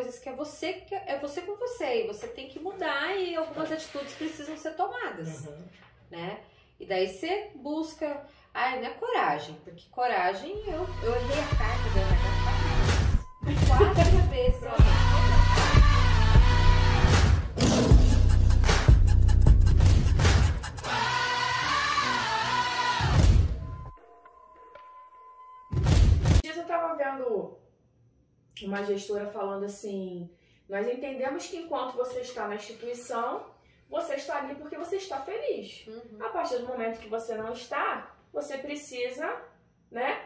coisas que é você que é você com você e você tem que mudar e algumas atitudes precisam ser tomadas, Uhum. né? E daí você busca, não é coragem, porque coragem eu, eu errei a carta da RH quatro vezes. Quatro vezes, ó. Uma gestora falando assim: nós entendemos que enquanto você está na instituição, você está ali porque você está feliz. Uhum. A partir do momento que você não está, você precisa, né?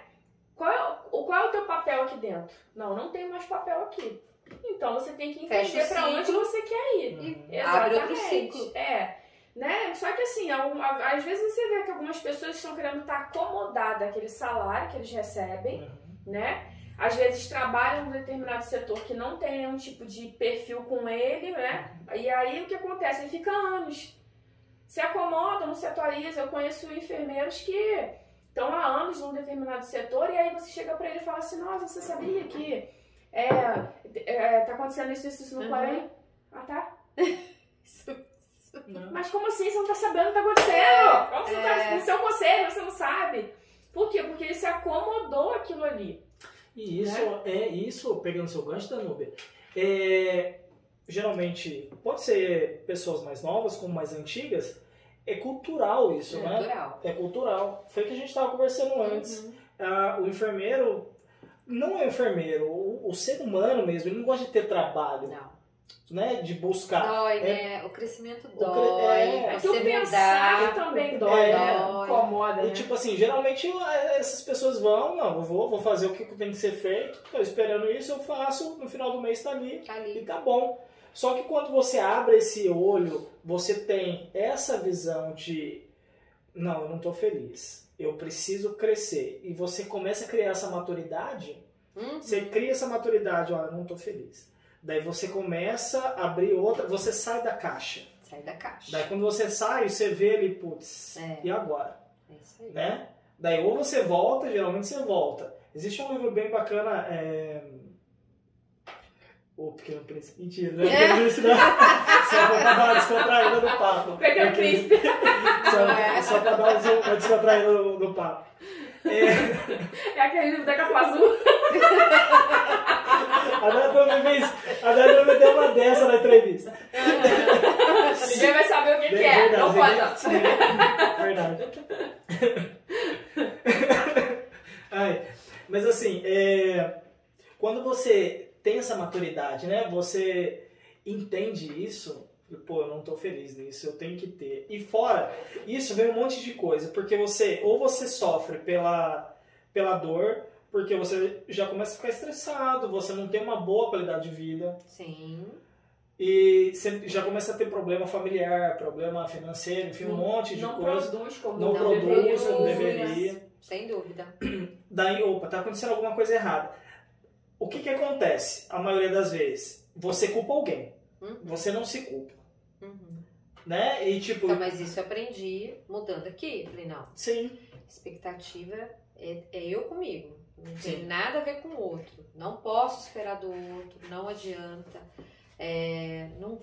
Qual é, o, qual é o teu papel aqui dentro? Não, não tem mais papel aqui. Então você tem que entender para onde você quer ir. Uhum. Abre outro Exatamente. ciclo. É. Né? Só que assim, a- às vezes você vê que algumas pessoas estão querendo estar acomodadas àquele salário que eles recebem, Uhum. né? Às vezes trabalham em um determinado setor que não tem nenhum tipo de perfil com ele, né? E aí o que acontece? Ele fica anos. Se acomoda, não se atualiza. Eu conheço enfermeiros que estão há anos num determinado setor e aí você chega pra ele e fala assim, nossa, você sabia que é, é, tá acontecendo isso, isso, isso no Uhum. Corém? Ah, tá. Não. Mas como assim? Você não tá sabendo o que tá acontecendo? Como você é. tá no seu conselho, você não sabe? Por quê? Porque ele se acomodou aquilo ali. E isso Né? é isso, pegando seu gancho da Nubia, é, geralmente pode ser pessoas mais novas como mais antigas, é cultural isso, né? Natural. É cultural. Foi o que a gente estava conversando antes. Uhum. Ah, o enfermeiro não é enfermeiro, o, o ser humano mesmo, ele não gosta de ter trabalho, Não. Né? De buscar. Dói, É- né? O crescimento cre- dói. é. É você pensar mudar. também dói, né? Dói. Incomoda, E né? tipo assim, geralmente eh, essas pessoas vão, não, eu vou, vou fazer o que tem que ser feito, tô esperando isso, eu faço, no final do mês tá ali, Tá e ali. tá bom. Só que quando você abre esse olho, você tem essa visão de não, eu não tô feliz. Eu preciso crescer. E você começa a criar essa maturidade, Uhum. você cria essa maturidade, olha, eu não tô feliz. Daí você começa a abrir outra, você sai da caixa. Sai da caixa. Daí quando você sai, você vê ali, putz, É. e agora? É isso aí. né? Daí ou você volta, geralmente você volta. Existe um livro bem bacana, é... O Pequeno Príncipe. Mentira, né? O Pequeno Príncipe não. Só pra dar uma descontraída no papo. Pequeno Príncipe. Só, só pra dar uma descontraída no papo. É, É aquele livro da capa azul. a Débora me fez. A Débora me deu uma dessa na entrevista. Ninguém vai saber o que, que é. Verdade, Não pode. é, Verdade. Ai, mas assim, é, quando você tem essa maturidade, né? Você entende isso. Pô, eu não tô feliz nisso, eu tenho que ter. E fora, isso vem um monte de coisa, porque você, ou você sofre pela, pela dor, porque você já começa a ficar estressado, você não tem uma boa qualidade de vida, Sim. e você já começa a ter problema familiar, problema financeiro, enfim, um monte de não coisa. produz como Não, Não produz como deveria. Sem dúvida. Daí, opa, tá acontecendo alguma coisa errada. O que que acontece? A maioria das vezes, você culpa alguém. Uhum. Você não se culpa, Uhum. né? E tipo, Então, mas isso eu aprendi mudando aqui. Falei, não, sim, expectativa é, é eu comigo. Não Sim. tem nada a ver com o outro. Não posso esperar do outro, não adianta. É, não,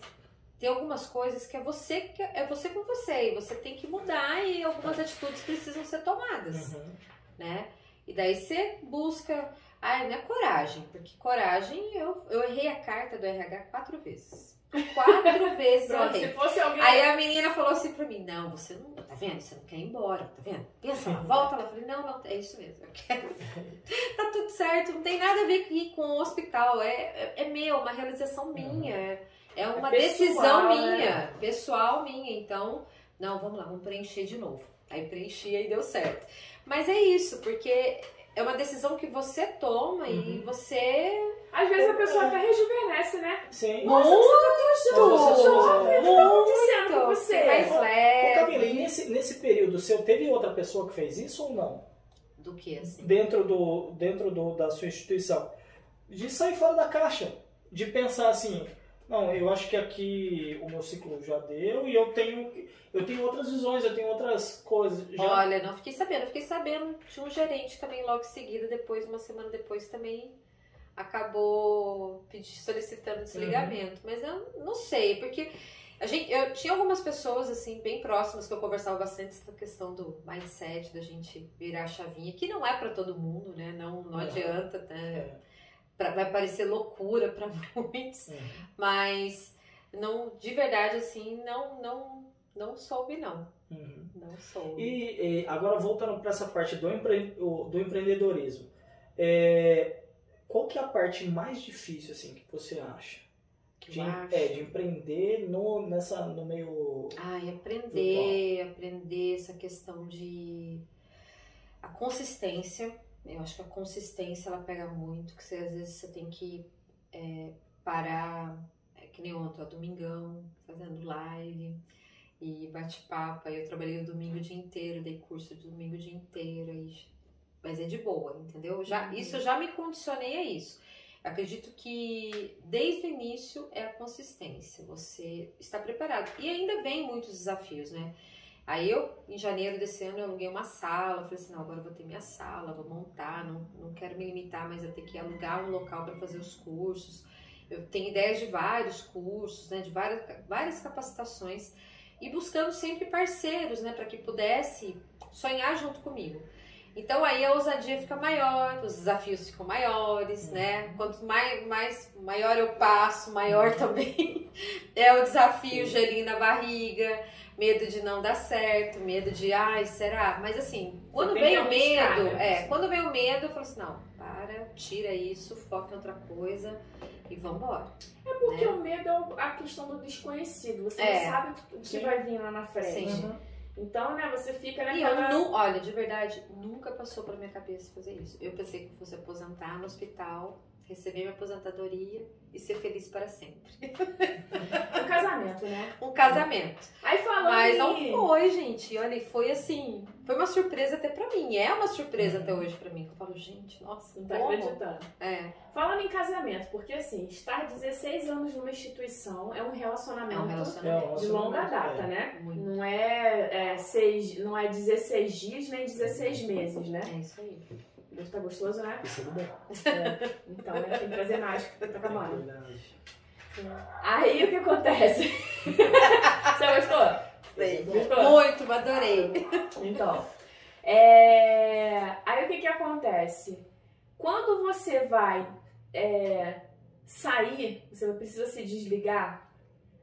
tem algumas coisas que é você que é você com você e você tem que mudar e algumas atitudes precisam ser tomadas, Uhum. né? E daí você busca, ah, não é coragem, porque coragem eu, eu errei a carta do RH quatro vezes. Quatro vezes eu Pronto, errei. se fosse alguém. Aí a menina falou assim pra mim, não, você não, tá vendo? Você não quer ir embora, tá vendo? Pensa lá, volta lá. Eu falei, não, não, é isso mesmo, eu quero. tá tudo certo, não tem nada a ver aqui com o hospital, é, é, é meu, uma realização minha, é, é uma É pessoal, decisão né? minha, pessoal minha, então, não, vamos lá, vamos preencher de novo. Aí preenchi e deu certo. Mas é isso, porque é uma decisão que você toma e Uhum. você... Às vezes a pessoa até rejuvenesce, né? Sim. Nossa, você tá tão jovem, o que tá acontecendo com Muito, você? mais Ô, leve. Camila, e nesse, nesse período seu, teve outra pessoa que fez isso ou não? Do que, assim? Dentro, do, dentro do, da sua instituição? De sair fora da caixa. De pensar assim, não, eu acho que aqui o meu ciclo já deu e eu tenho, eu tenho outras visões, eu tenho outras coisas. Já... Olha, não fiquei sabendo. Eu fiquei sabendo de um gerente também logo em seguida, depois, uma semana depois também acabou pedi- solicitando desligamento. Mas eu não sei, porque a gente, eu tinha algumas pessoas assim bem próximas que eu conversava bastante essa questão do mindset, da gente virar a chavinha, que não é pra todo mundo, né? Não, não Uhum. adianta, né? É. Pra- vai parecer loucura pra muitos, mas não, de verdade assim, não, não, não soube não, Uhum. não soube. E, e agora voltando para essa parte do, empre, do empreendedorismo, é, qual que é a parte mais difícil assim que você acha? Que De, é, de empreender no, nessa, no meio. Ai, aprender, aprender essa questão de a consistência. Eu acho que a consistência ela pega muito, que você, às vezes você tem que é, parar, é, que nem ontem, ó, domingão, fazendo live e bate-papo. Aí eu trabalhei o domingo o dia inteiro, dei curso de domingo o dia inteiro, aí, mas é de boa, entendeu? Já, Uhum. Isso eu já me condicionei a isso. Acredito que desde o início é a consistência, você está preparado. E ainda vem muitos desafios, né? Aí eu, em janeiro desse ano, eu aluguei uma sala, falei assim, não, agora eu vou ter minha sala, vou montar, não, não quero me limitar, mas eu ter que alugar um local para fazer os cursos. Eu tenho ideias de vários cursos, né, de várias, várias capacitações e buscando sempre parceiros, né, para que pudesse sonhar junto comigo. Então aí a ousadia fica maior, os desafios ficam maiores, né? Quanto mais, mais maior eu passo, maior também é o desafio, Sim. gelinho na barriga, medo de não dar certo, medo de, ai, será? Mas assim, quando vem o medo, né? é, quando vem o medo, eu falo assim, não, para, tira isso, foca em outra coisa e vambora. É porque né? o medo é a questão do desconhecido. Você É. não sabe o que Sim. vai vir lá na frente. Sim. Uhum. Então, né, você fica E eu naquela... não, olha, de verdade, nunca passou pela minha cabeça fazer isso. Eu pensei que fosse aposentar no hospital, receber minha aposentadoria e ser feliz para sempre. Um casamento, né? Um casamento. Aí falando Mas não foi, gente. Olha, e foi assim. Foi uma surpresa até pra mim. É uma surpresa Uhum. até hoje pra mim. Que eu falo, gente, nossa, Não tá como? acreditando. É, Falando em casamento, porque assim, estar 16 anos numa instituição é um é relacionamento, um É, relacionamento. de longa data, é. né? Muito. Não é, é, seis, não é 16 dias nem 16 meses, né? É isso aí. Deve estar gostoso, né? Isso é bom. É. Então, né, tem que trazer mais, porque tá acabando. Verdade. Aí o que acontece? Você gostou? Sei. Gostou? Muito, adorei. Então, é, aí o que que acontece? Quando você vai é, sair, você precisa se desligar,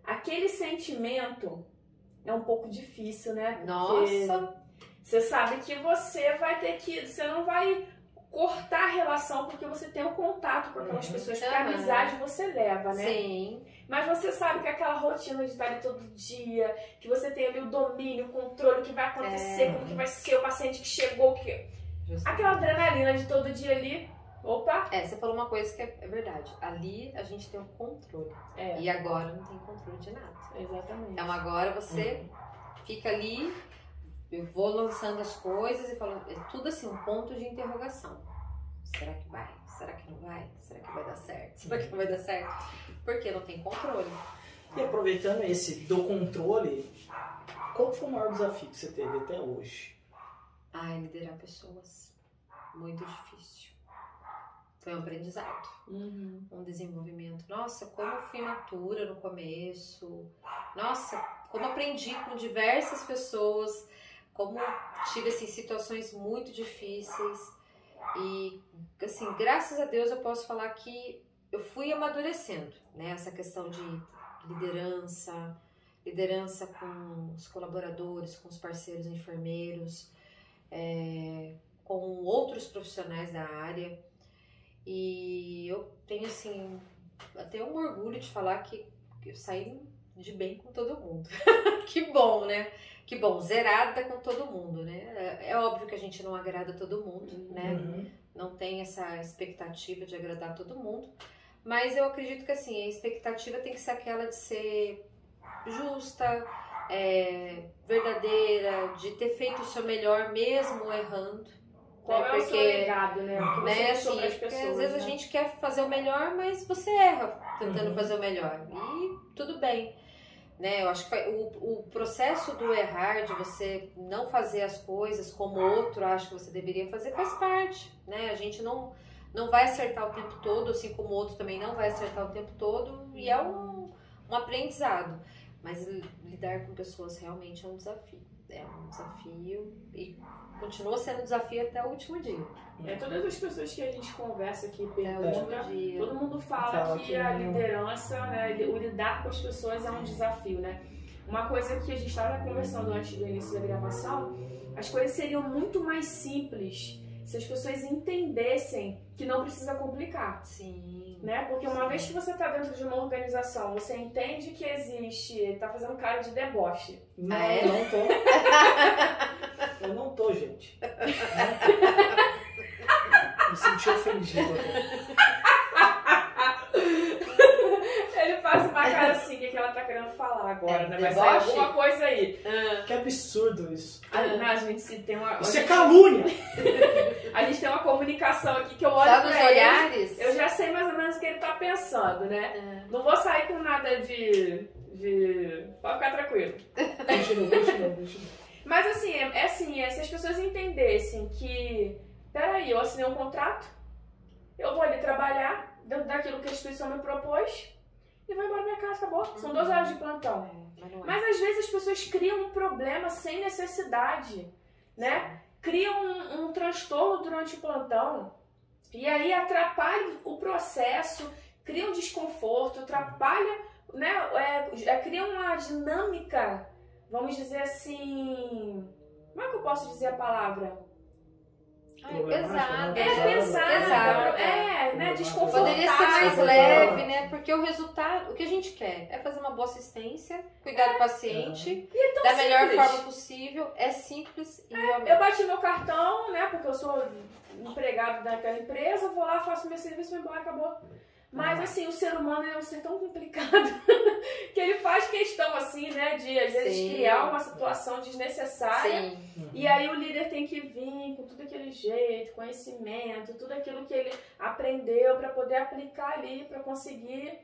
aquele sentimento é um pouco difícil, né? Porque Nossa, Você sabe que você vai ter que. Você não vai cortar a relação porque você tem o contato com aquelas Uhum. pessoas, porque Aham. a amizade você leva, né? sim. Mas você sabe que aquela rotina de estar ali todo dia, que você tem ali o domínio, o controle, o que vai acontecer, É. como que vai ser o paciente que chegou, que... Justamente. aquela adrenalina de todo dia ali. Opa! É, você falou uma coisa que é, é verdade. Ali a gente tem o controle. É, E agora não tem controle de nada. exatamente. Então agora você fica ali, eu vou lançando as coisas e falo, é tudo assim, um ponto de interrogação. Será que vai? Será que não vai? Será que vai dar certo? Será que não vai dar certo? Porque não tem controle. E aproveitando esse do controle, qual foi o maior desafio que você teve até hoje? Ai, liderar pessoas. Muito difícil. Foi um aprendizado. Uhum. um desenvolvimento. Nossa, como eu fui matura no começo. Nossa, como aprendi com diversas pessoas, como tive assim situações muito difíceis. E assim, graças a Deus eu posso falar que eu fui amadurecendo, né? Questão de liderança, liderança com os colaboradores, com os parceiros enfermeiros, é, com outros profissionais da área. E eu tenho assim até um orgulho de falar que eu saí de bem com todo mundo. que bom, né? Que bom, zerada com todo mundo, né? É, é óbvio que a gente não agrada todo mundo, né? Uhum. Não tem essa expectativa de agradar todo mundo. Mas eu acredito que assim, a expectativa tem que ser aquela de ser justa, é, verdadeira, de ter feito o seu melhor mesmo errando. Qual né? é o seu legado, né? O que você né, assim, porque pessoas, às vezes né? a gente quer fazer o melhor, mas você erra tentando Uhum. fazer o melhor. E tudo bem. Né? Eu acho que foi- o, o processo do errar, de você não fazer as coisas como outro acha que você deveria fazer, faz parte. Né? A gente não, não vai acertar o tempo todo, assim como o outro também não vai acertar o tempo todo, e é um, um aprendizado. Mas lidar com pessoas realmente é um desafio. É um desafio e continua sendo um desafio até o último dia. É, todas as pessoas que a gente conversa aqui, pergunta, último dia. todo mundo fala, Fala que, que a não. liderança, né, o lidar com as pessoas é um desafio, né? Uma coisa que a gente estava conversando antes do início da gravação, as coisas seriam muito mais simples se as pessoas entendessem que não precisa complicar. Sim. Né? Porque uma vez que você está dentro de uma organização, você entende que existe, tá fazendo cara de deboche. Não, é? não tô. Eu não tô, gente. Não tô. Me senti ofendido. Ele faz uma cara assim, o que, que ela tá querendo falar agora, É né? Sair deboche? alguma coisa aí. Que absurdo isso. Ah, não, a gente se tem uma. Isso é gente- calúnia. A gente tem uma comunicação aqui que eu olho Só nos ele, olhares? eu já sei mais ou menos o que ele tá pensando, né? É. Não vou sair com nada de. de. Pode ficar tranquilo. Continua, continua, continua. Mas assim, é, é assim, é, se as pessoas entendessem que. Peraí, eu assinei um contrato, eu vou ali trabalhar dentro daquilo que a instituição me propôs e vou embora pra minha casa, acabou. São 12 horas de plantão. É, mas é. Mas às vezes as pessoas criam um problema sem necessidade, né? Criam um, um transtorno durante o plantão e aí atrapalha o processo, cria um desconforto, atrapalha, né? É, é, cria uma dinâmica, vamos dizer assim. Como é que eu posso dizer a palavra? É pesado. né? É Pesado. pesado, Pesado, é, né? Desconfortável. Poderia ser mais leve, né? Porque o resultado, o que a gente quer é fazer uma boa assistência, cuidar do paciente da melhor simples. forma possível. É simples e realmente. Eu bati meu cartão, né? Porque eu sou empregado daquela empresa, vou lá, faço meu serviço, vou embora, acabou. Mas Ah. assim, o ser humano é um ser tão complicado que ele faz questão, assim, né, de às vezes Sim. criar uma situação desnecessária. Sim. E aí o líder tem que vir com tudo aquele jeito, conhecimento, tudo aquilo que ele aprendeu para poder aplicar ali, para conseguir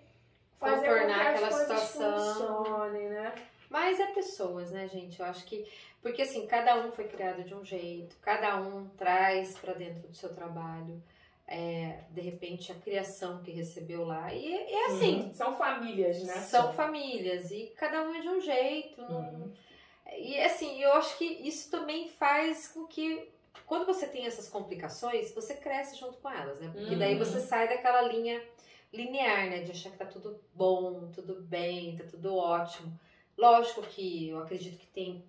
fazer com que Contornar as aquela coisas situação. funcionem, né? Mas é pessoas, né, gente? Eu acho que. Porque assim, cada um foi criado de um jeito, cada um traz pra dentro do seu trabalho. É, de repente a criação que recebeu lá. E é assim, São famílias, né? são famílias e cada um é de um jeito. Uhum. E assim, eu acho que isso também faz com que quando você tem essas complicações, você cresce junto com elas, né? Porque daí Uhum. você sai daquela linha linear, né? De achar que tá tudo bom, tudo bem, tá tudo ótimo. Lógico que eu acredito que tem,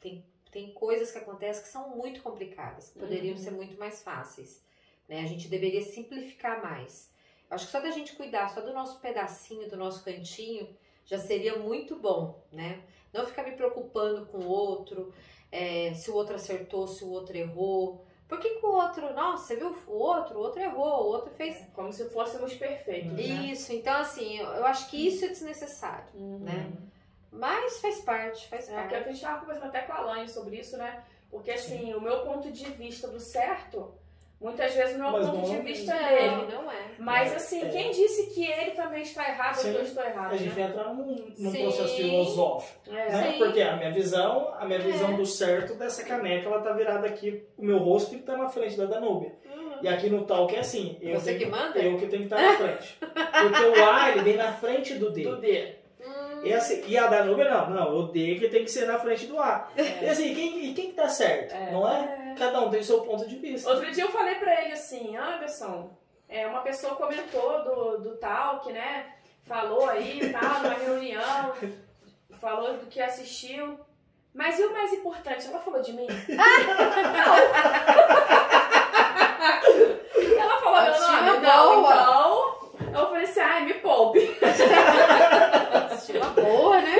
tem, tem coisas que acontecem que são muito complicadas, que poderiam Uhum. ser muito mais fáceis. Né? A gente deveria simplificar mais. Acho que só da gente cuidar só do nosso pedacinho, do nosso cantinho, já seria muito bom, né? Não ficar me preocupando com o outro, é, se o outro acertou, se o outro errou. Por que, que o outro, nossa, você viu o outro? O outro errou, o outro fez. Como se fôssemos perfeitos, né? Isso, então assim, eu, acho que isso é desnecessário, Uhum. né? Mas faz parte, faz É, parte. a gente estava conversando até com a Laine sobre isso, né? Porque assim, o meu ponto de vista do certo, muitas vezes não é o ponto não- de vista Não, dele. não é. Mas É, assim, é. quem disse que ele também está errado ou Sim. que eu estou errado? A gente né? vai entrar num, num Sim. processo filosófico. É. Né? Sim. Porque a minha visão, a minha visão É. do certo dessa caneca, ela tá virada aqui, o meu rosto que tá na frente da Danúbia. E aqui no talk é assim, eu Você tenho, que manda? eu que tenho que estar na frente. Porque o A, ele vem na frente do D. Do D. Hum, E, assim, e a Danúbia não, não, o D que tem que ser na frente do A. E assim, quem, e quem que tá certo? É. Não é? Cada um tem o seu ponto de vista. Outro dia eu falei pra ele assim, Anderson, é, uma pessoa comentou do, do talk, né? Falou aí e tal, numa reunião, falou do que assistiu. Mas e o mais importante, ela falou de mim? ela falou meu nome? Não, então. Eu falei assim, ai, me poupe. Estima boa, né?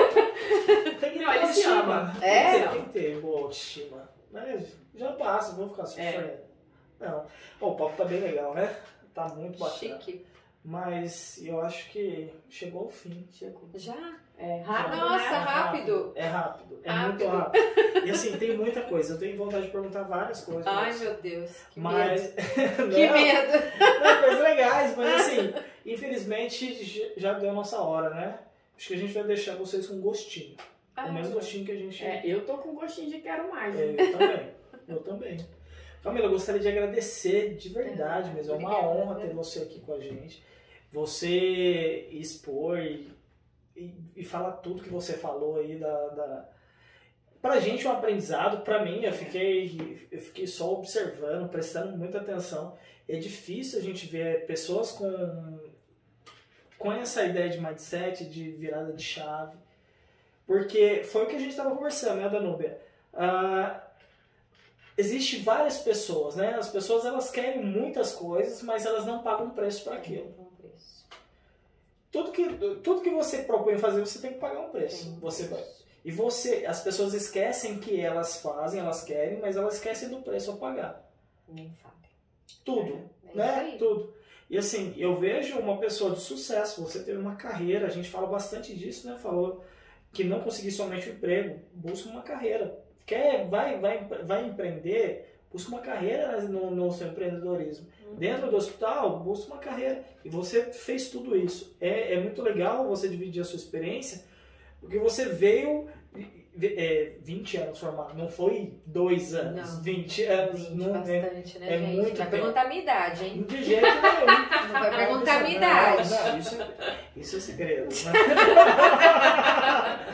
Tem que ter Não, ele se autoestima. ama. É? Tem que ter, tem que ter boa autoestima. Mas já passa, não vou ficar sofrendo. Não. Ó, o papo tá bem legal, né? Tá muito bacana. Chique. Mas eu acho que chegou ao fim. Chegou. Já? É, rápido, Nossa, né? rápido. É rápido. É Rápido. muito rápido. E assim, tem muita coisa. Eu tenho vontade de perguntar várias coisas. Ai, mas- meu Deus. Que mas... medo. Não, Que medo. Não, coisas legais, mas assim, infelizmente já deu a nossa hora, né? Acho que a gente vai deixar vocês com gostinho. Ah, o mesmo gostinho que a gente. É, eu tô com gostinho de quero mais. É, eu também. Eu também. Camila, eu gostaria de agradecer de verdade É, mesmo. É uma honra ter você aqui com a gente. Você expor e, e, e falar tudo que você falou aí da, da... Pra gente é um aprendizado, pra mim, eu fiquei, eu fiquei só observando, prestando muita atenção. É difícil a gente ver pessoas com, com essa ideia de mindset, de virada de chave. Porque foi o que a gente estava conversando, né, Danúbia? Ah, existe várias pessoas, né? As pessoas elas querem muitas coisas, mas elas não pagam preço para aquilo. Tudo que, tudo que você propõe fazer, você tem que pagar um preço. Tem Você vai. E você, as pessoas esquecem que elas fazem, elas querem, mas elas esquecem do preço a pagar. Nem fale. Tudo, É, é né? Tudo. E assim, eu vejo uma pessoa de sucesso, você teve uma carreira, a gente fala bastante disso, né? Falou que não conseguir somente um emprego, busca uma carreira. Quer, vai, vai, vai empreender, busca uma carreira no, no seu empreendedorismo. Uhum. Dentro do hospital, busca uma carreira. E você fez tudo isso. É, é muito legal você dividir a sua experiência, porque você veio é, 20 anos formado, não foi dois anos, Não. 20 anos. Gente, não, é, bastante, né, é gente? muito Vai perguntar a minha idade, hein? de jeito nenhum. Não vai perguntar a minha Não, idade. não, isso, isso é segredo. né?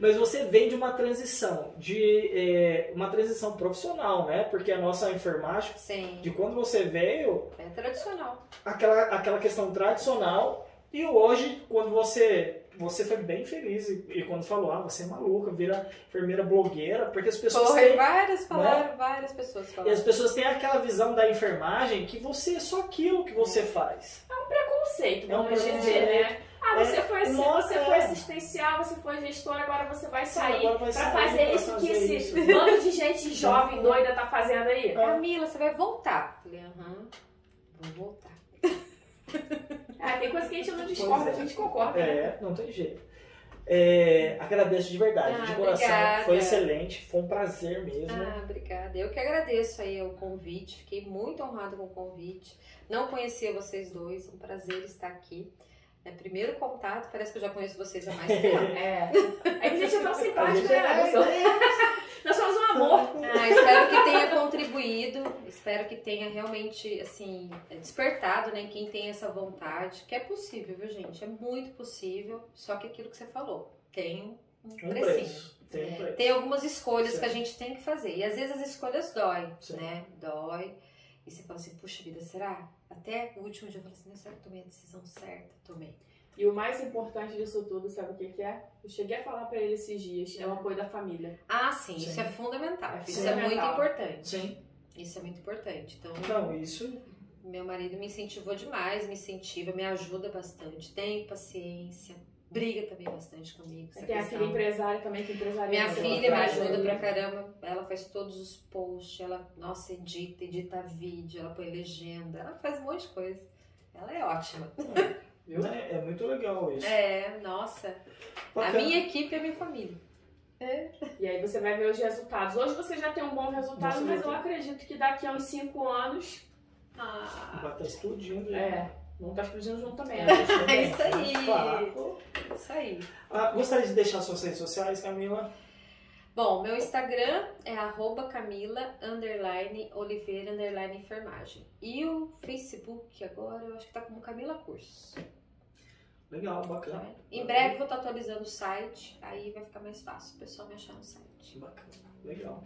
Mas você vem de uma transição, de é, uma transição profissional, né? Porque a nossa enfermagem, Sim. de quando você veio, É tradicional. aquela, aquela questão tradicional, e hoje, quando você você foi bem feliz e, e quando falou, ah, você é maluca, vira enfermeira blogueira, porque as pessoas Porra, têm, várias falaram, várias pessoas e as falaram. pessoas têm aquela visão da enfermagem que você é só aquilo que você faz. Preconceito, É um vamos preconceito. dizer, né? Ah, você É, foi, assi- nossa, você é. foi assistencial, você foi gestor, agora você vai sair agora vai pra sair fazer pra isso fazer que esse isso. bando de gente jovem, doida tá fazendo aí. Camila, você vai voltar. Falei, aham, vou voltar. Ah, tem coisa que a gente não discorda, é. a gente concorda. né? É, não tem jeito. É, agradeço de verdade, Ah, de coração. obrigada. Foi excelente, foi um prazer mesmo. Ah, obrigada. Eu que agradeço aí o convite. Fiquei muito honrada com o convite. Não conhecia vocês dois. Um prazer estar aqui. É primeiro contato, parece que eu já conheço vocês há mais tempo. É. É que a gente é tão A simpático, gente né, é- Anderson? Nós somos um amor. Ah, espero que tenha contribuído, espero que tenha realmente, assim, despertado, né, quem tem essa vontade, que é possível, viu, gente? É muito possível, só que aquilo que você falou, tem um Um precinho. preço. Tem um preço. Tem algumas escolhas Sim. que a gente tem que fazer, e às vezes as escolhas dói, Sim. né? Dói, e você fala assim, puxa vida, será? Até o último dia eu falei assim, "Não, será que eu tomei a decisão certa? Tomei. E o mais importante disso tudo, sabe o que, que é? Eu cheguei a falar pra ele esses dias, é o apoio da família. Ah, sim, Sim. isso é fundamental, isso Sim. é muito importante. Sim. Isso é muito importante. Então, Não, isso. Meu marido me incentivou demais, me incentiva, me ajuda bastante. Tem paciência, briga também bastante comigo. Tem a filha empresária também que empresaria. Minha você filha me ajuda ali. pra caramba. Ela faz todos os posts, ela, nossa, edita, edita vídeo, ela põe legenda, ela faz um monte de coisa. Ela é ótima. Viu? né, É muito legal isso. É, nossa. A Bacana. minha equipe é minha família. E aí você vai ver os resultados. Hoje você já tem um bom resultado, Você mas já eu acredito que daqui a uns 5 anos. Ah, Vai estar explodindo. já. é. Não tá explodindo junto também. É, né? Isso aí. Claro. Isso aí. Ah, gostaria de deixar suas redes sociais, Camila? Bom, meu Instagram é arroba Camila underline Oliveira underline enfermagem. E o Facebook agora eu acho que tá como Camila Cursos. Legal, tá bacana. vendo? Em breve vou estar atualizando o site, aí vai ficar mais fácil o pessoal me achar no site. Bacana. Legal.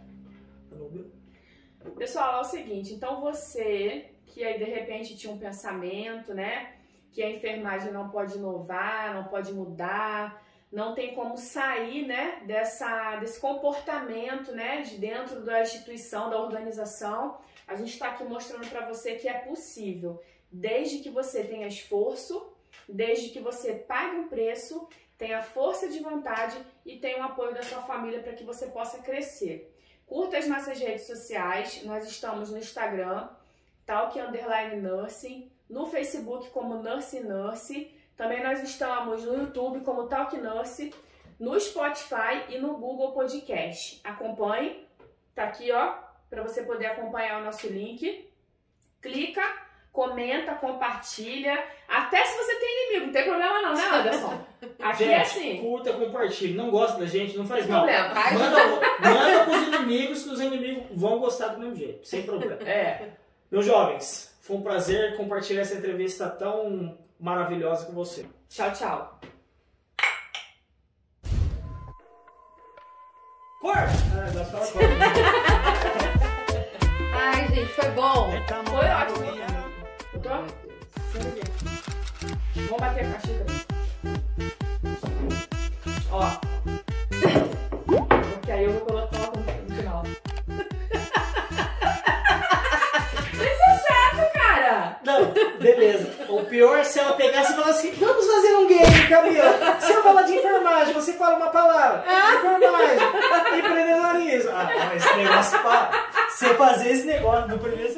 Pessoal, é o seguinte, então você que aí de repente tinha um pensamento, né? Que a enfermagem não pode inovar, não pode mudar, não tem como sair, né, dessa, desse comportamento, né, de dentro da instituição, da organização. A gente está aqui mostrando para você que é possível, desde que você tenha esforço, desde que você pague um preço, tenha força de vontade e tenha o apoio da sua família para que você possa crescer. Curta as nossas redes sociais, nós estamos no Instagram, Talk Underline Nursing, no Facebook como Nurse Nurse, também nós estamos no YouTube como Talk Nurse, no Spotify e no Google Podcast. Acompanhe, tá aqui ó, para você poder acompanhar o nosso link. Clica, comenta, compartilha, até se você tem inimigo, não tem problema não, né Anderson? Aqui gente, é assim. curta, compartilhe. Não gosta da gente, não faz mal. problema. Manda, manda pros inimigos que os inimigos vão gostar do mesmo jeito, sem problema. É. Meus jovens, foi um prazer compartilhar essa entrevista tão maravilhosa com você. Tchau, tchau. Ah, agora fala corta. Ai, gente, foi bom. Foi ótimo. Vamos bater a xícara. Ó. pior é se ela pegasse e falasse assim, vamos fazer um game, Camila. Se eu falar de enfermagem, você fala uma palavra. Enfermagem, empreendedorismo. Ah, esse negócio, pra você fazer esse negócio no primeiro...